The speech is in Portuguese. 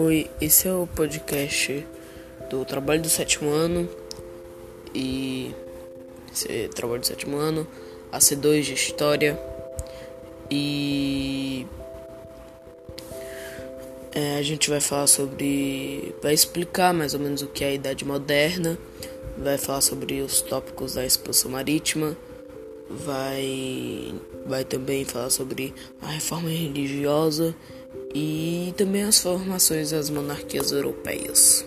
Oi, esse é o podcast do trabalho do sétimo ano e é trabalho do sétimo ano, AC2 de História e é, a gente vai falar sobre, vai explicar mais ou menos o que é a Idade Moderna, vai falar sobre os tópicos da expansão marítima, vai, vai também falar sobre a reforma religiosa e também as formações das monarquias europeias.